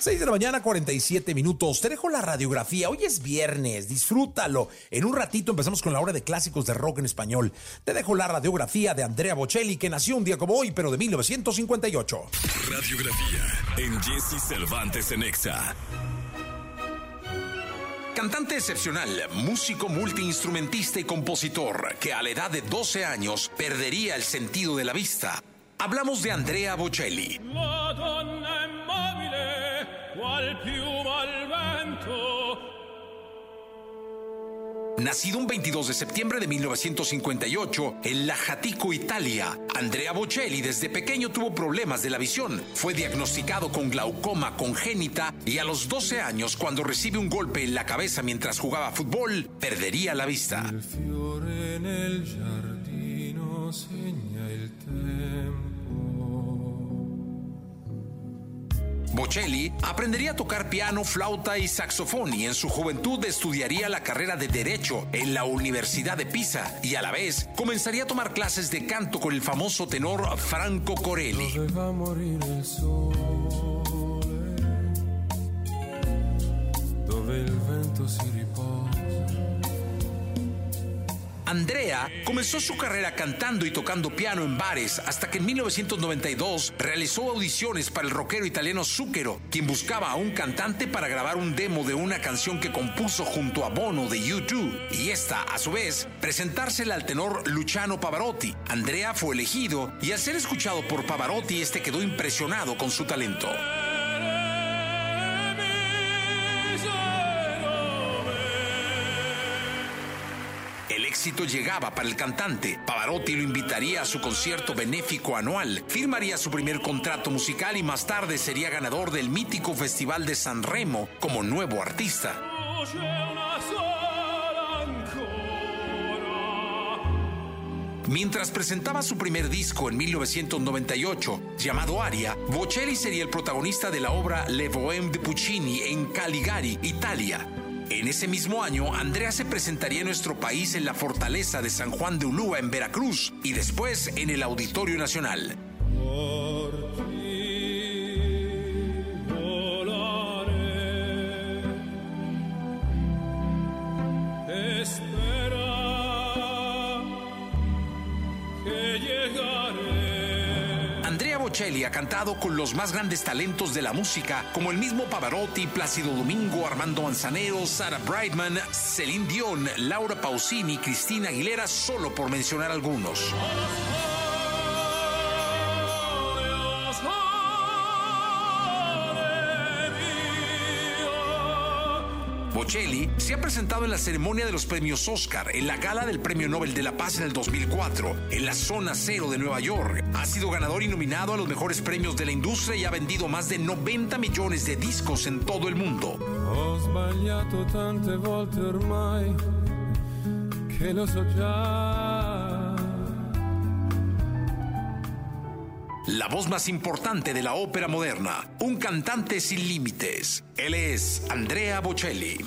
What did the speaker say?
6 de la mañana, 47 minutos. Te dejo la radiografía. Hoy es viernes, disfrútalo. En un ratito empezamos con la hora de clásicos de rock en español. Te dejo la radiografía de Andrea Bocelli, que nació un día como hoy, pero de 1958. Radiografía en Jesse Cervantes en Exa. Cantante excepcional, músico multiinstrumentista y compositor, que a la edad de 12 años perdería el sentido de la vista. Hablamos de Andrea Bocelli. Nacido un 22 de septiembre de 1958 en La Jatico, Italia, Andrea Bocelli desde pequeño tuvo problemas de la visión. Fue diagnosticado con glaucoma congénita y a los 12 años, cuando recibe un golpe en la cabeza mientras jugaba fútbol, perdería la vista. Bocelli aprendería a tocar piano, flauta y saxofón y en su juventud estudiaría la carrera de Derecho en la Universidad de Pisa y a la vez comenzaría a tomar clases de canto con el famoso tenor Franco Corelli. Andrea comenzó su carrera cantando y tocando piano en bares hasta que en 1992 realizó audiciones para el rockero italiano Zucchero, quien buscaba a un cantante para grabar un demo de una canción que compuso junto a Bono de U2 y esta, a su vez, presentársela al tenor Luciano Pavarotti. Andrea fue elegido y al ser escuchado por Pavarotti, este quedó impresionado con su talento. Éxito llegaba para el cantante. Pavarotti lo invitaría a su concierto benéfico anual, firmaría su primer contrato musical y más tarde sería ganador del mítico Festival de San Remo como nuevo artista. Mientras presentaba su primer disco en 1998, llamado Aria, Bocelli sería el protagonista de la obra Le Bohème de Puccini en Caligari, Italia. En ese mismo año, Andrea se presentaría en nuestro país en la fortaleza de San Juan de Ulúa, en Veracruz, y después en el Auditorio Nacional. Bocelli ha cantado con los más grandes talentos de la música, como el mismo Pavarotti, Plácido Domingo, Armando Manzanero, Sarah Brightman, Celine Dion, Laura Pausini, Cristina Aguilera, solo por mencionar algunos. Bocelli se ha presentado en la ceremonia de los premios Oscar, en la gala del Premio Nobel de la Paz en el 2004, en la Zona Cero de Nueva York. Ha sido ganador y nominado a los mejores premios de la industria y ha vendido más de 90 millones de discos en todo el mundo. La voz más importante de la ópera moderna, un cantante sin límites. Él es Andrea Bocelli.